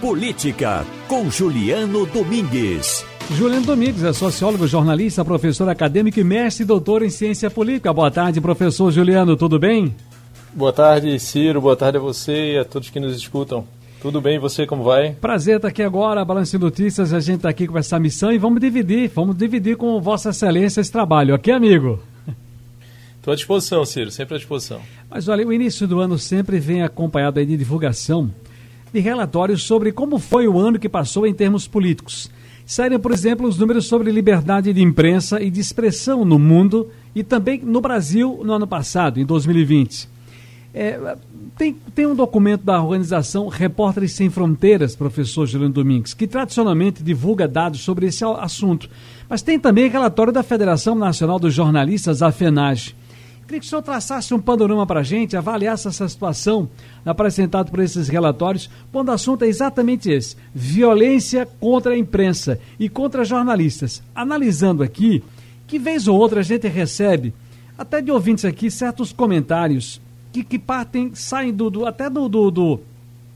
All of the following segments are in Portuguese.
Política, com Juliano Domingues. Juliano Domingues é sociólogo, jornalista, professor acadêmico e mestre e doutor em ciência política. Boa tarde, professor Juliano, tudo bem? Boa tarde, Ciro. Boa tarde a você e a todos que nos escutam. Tudo bem, e você como vai? Prazer estar aqui agora, Balanço de Notícias. A gente está aqui com essa missão e vamos dividir, vamos dividir com Vossa Excelência esse trabalho, ok, amigo? Estou à disposição, Ciro, sempre à disposição. Mas olha, o início do ano sempre vem acompanhado aí de divulgação de relatórios sobre como foi o ano que passou em termos políticos. Saíram, por exemplo, os números sobre liberdade de imprensa e de expressão no mundo e também no Brasil no ano passado, em 2020. É, tem, tem um documento da organização Repórteres Sem Fronteiras, professor Juliano Domingues, que tradicionalmente divulga dados sobre esse assunto. Mas tem também relatório da Federação Nacional dos Jornalistas, a FENAGE. Queria que o senhor traçasse um panorama para a gente, avaliasse essa situação apresentada por esses relatórios, quando o assunto é exatamente esse: violência contra a imprensa e contra jornalistas. Analisando aqui, que vez ou outra a gente recebe, até de ouvintes aqui, certos comentários que, que partem, saem do, do até do, do, do,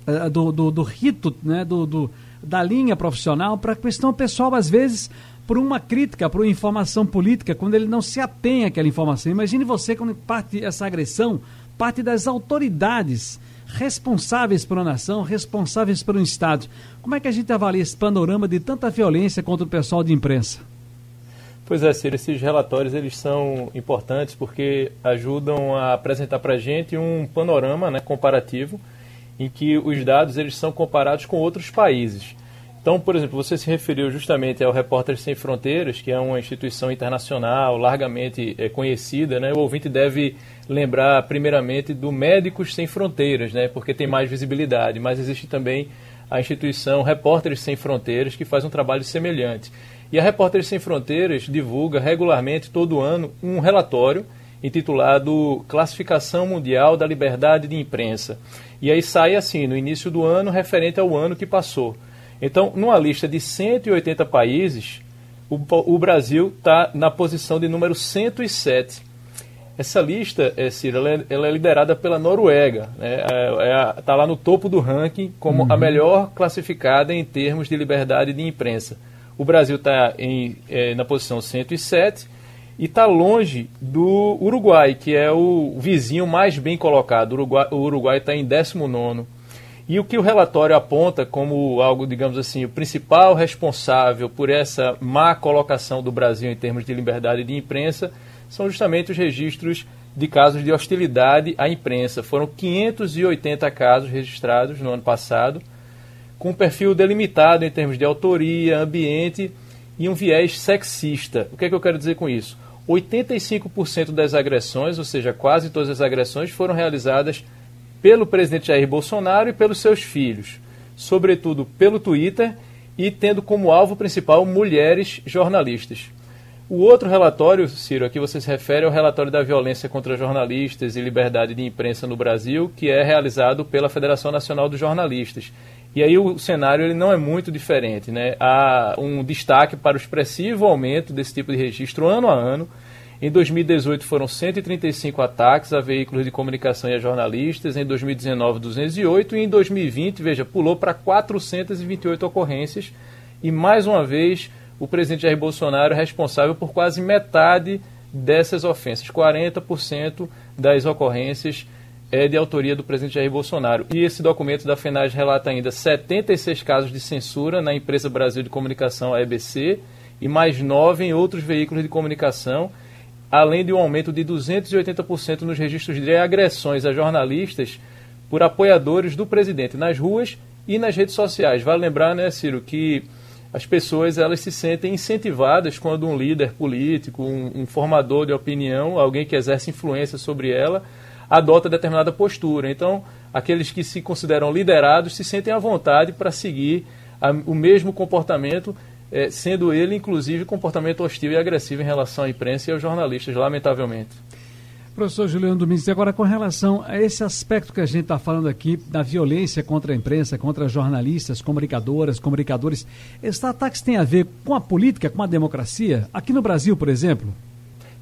eh, do, do, do rito, né, do, da linha profissional, para a questão pessoal, às vezes por uma crítica, por uma informação política, quando ele não se atém àquela informação. Imagine você quando parte essa agressão, parte das autoridades responsáveis uma nação, responsáveis um Estado. Como é que a gente avalia esse panorama de tanta violência contra o pessoal de imprensa? Pois é, Ciro, esses relatórios eles são importantes porque ajudam a apresentar para a gente um panorama né, comparativo em que os dados eles são comparados com outros países. Então, por exemplo, você se referiu justamente ao Repórteres Sem Fronteiras, que é uma instituição internacional largamente é, conhecida, né? O ouvinte deve lembrar primeiramente do Médicos Sem Fronteiras, né? Porque tem mais visibilidade, mas existe também a instituição Repórteres Sem Fronteiras, que faz um trabalho semelhante. E a Repórteres Sem Fronteiras divulga regularmente, todo ano, um relatório intitulado Classificação Mundial da Liberdade de Imprensa. E aí sai assim, no início do ano, referente ao ano que passou. Então, numa lista de 180 países, o, o Brasil está na posição de número 107. Essa lista, é, Ciro, ela é, ela é liderada pela Noruega. Está né? é, é, lá no topo do ranking como uhum. a melhor classificada em termos de liberdade de imprensa. O Brasil está é, na posição 107 e está longe do Uruguai, que é o vizinho mais bem colocado. O Uruguai está em 19 e o que o relatório aponta como algo, digamos assim, o principal responsável por essa má colocação do Brasil em termos de liberdade de imprensa são justamente os registros de casos de hostilidade à imprensa. Foram 580 casos registrados no ano passado, com um perfil delimitado em termos de autoria, ambiente e um viés sexista. O que, é que eu quero dizer com isso? 85% das agressões, ou seja, quase todas as agressões, foram realizadas pelo presidente Jair Bolsonaro e pelos seus filhos, sobretudo pelo Twitter e tendo como alvo principal mulheres jornalistas. O outro relatório, Ciro, a que você se refere é o relatório da violência contra jornalistas e liberdade de imprensa no Brasil, que é realizado pela Federação Nacional dos Jornalistas. E aí o cenário ele não é muito diferente. Né? Há um destaque para o expressivo aumento desse tipo de registro ano a ano. Em 2018 foram 135 ataques a veículos de comunicação e a jornalistas, em 2019 208 e em 2020, veja, pulou para 428 ocorrências e mais uma vez o presidente Jair Bolsonaro é responsável por quase metade dessas ofensas, 40% das ocorrências é de autoria do presidente Jair Bolsonaro. E esse documento da FENAGE relata ainda 76 casos de censura na empresa Brasil de Comunicação, a EBC, e mais nove em outros veículos de comunicação além de um aumento de 280% nos registros de agressões a jornalistas por apoiadores do presidente nas ruas e nas redes sociais. Vale lembrar, né, Ciro, que as pessoas elas se sentem incentivadas quando um líder político, um, um formador de opinião, alguém que exerce influência sobre ela, adota determinada postura. Então, aqueles que se consideram liderados se sentem à vontade para seguir a, o mesmo comportamento é, sendo ele, inclusive, comportamento hostil e agressivo em relação à imprensa e aos jornalistas, lamentavelmente. Professor Juliano Domingues, agora com relação a esse aspecto que a gente está falando aqui, da violência contra a imprensa, contra jornalistas, comunicadoras, comunicadores, esses ataques têm a ver com a política, com a democracia? Aqui no Brasil, por exemplo?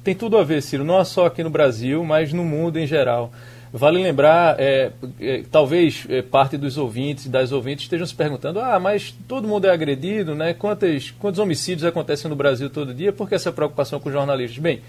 Tem tudo a ver, Ciro, não só aqui no Brasil, mas no mundo em geral. Vale lembrar, é, é, talvez é, parte dos ouvintes e das ouvintes estejam se perguntando: ah, mas todo mundo é agredido, né? Quantos, quantos homicídios acontecem no Brasil todo dia? Por que essa preocupação com jornalistas? Bem,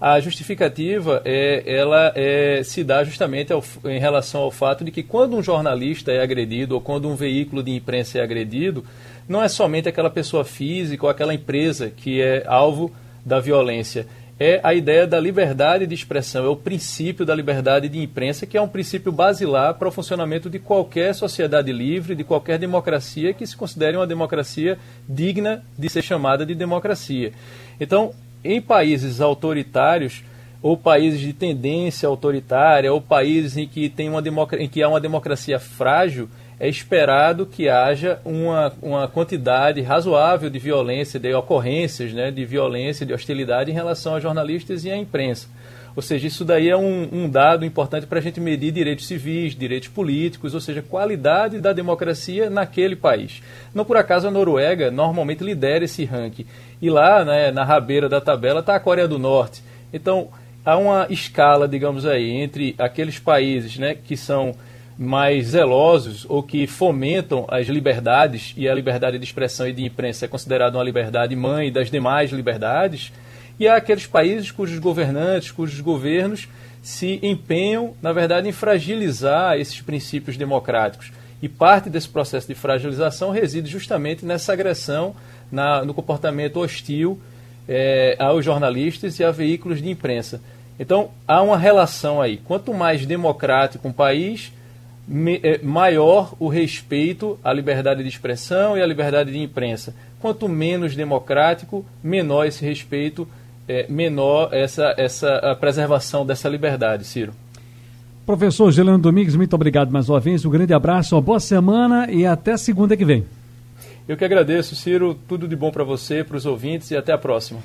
a justificativa é, ela é, se dá justamente ao, em relação ao fato de que quando um jornalista é agredido ou quando um veículo de imprensa é agredido, não é somente aquela pessoa física ou aquela empresa que é alvo da violência é a ideia da liberdade de expressão, é o princípio da liberdade de imprensa, que é um princípio basilar para o funcionamento de qualquer sociedade livre, de qualquer democracia que se considere uma democracia digna de ser chamada de democracia. Então, em países autoritários, ou países de tendência autoritária, ou países em que, tem uma em que há uma democracia frágil, é esperado que haja uma, uma quantidade razoável de violência, de ocorrências né, de violência, de hostilidade em relação a jornalistas e à imprensa. Ou seja, isso daí é um, um dado importante para a gente medir direitos civis, direitos políticos, ou seja, qualidade da democracia naquele país. Não por acaso a Noruega normalmente lidera esse ranking. E lá, né, na rabeira da tabela, está a Coreia do Norte. Então, há uma escala, digamos aí, entre aqueles países né, que são mais zelosos ou que fomentam as liberdades, e a liberdade de expressão e de imprensa é considerada uma liberdade mãe das demais liberdades, e há aqueles países cujos governantes, cujos governos se empenham, na verdade, em fragilizar esses princípios democráticos. E parte desse processo de fragilização reside justamente nessa agressão, na, no comportamento hostil é, aos jornalistas e a veículos de imprensa. Então, há uma relação aí. Quanto mais democrático um país, maior o respeito à liberdade de expressão e à liberdade de imprensa. Quanto menos democrático, menor esse respeito, é, menor essa, essa a preservação dessa liberdade, Ciro. Professor Gelano Domingues, muito obrigado mais uma vez. Um grande abraço, uma boa semana e até segunda que vem. Eu que agradeço, Ciro. Tudo de bom para você, para os ouvintes e até a próxima.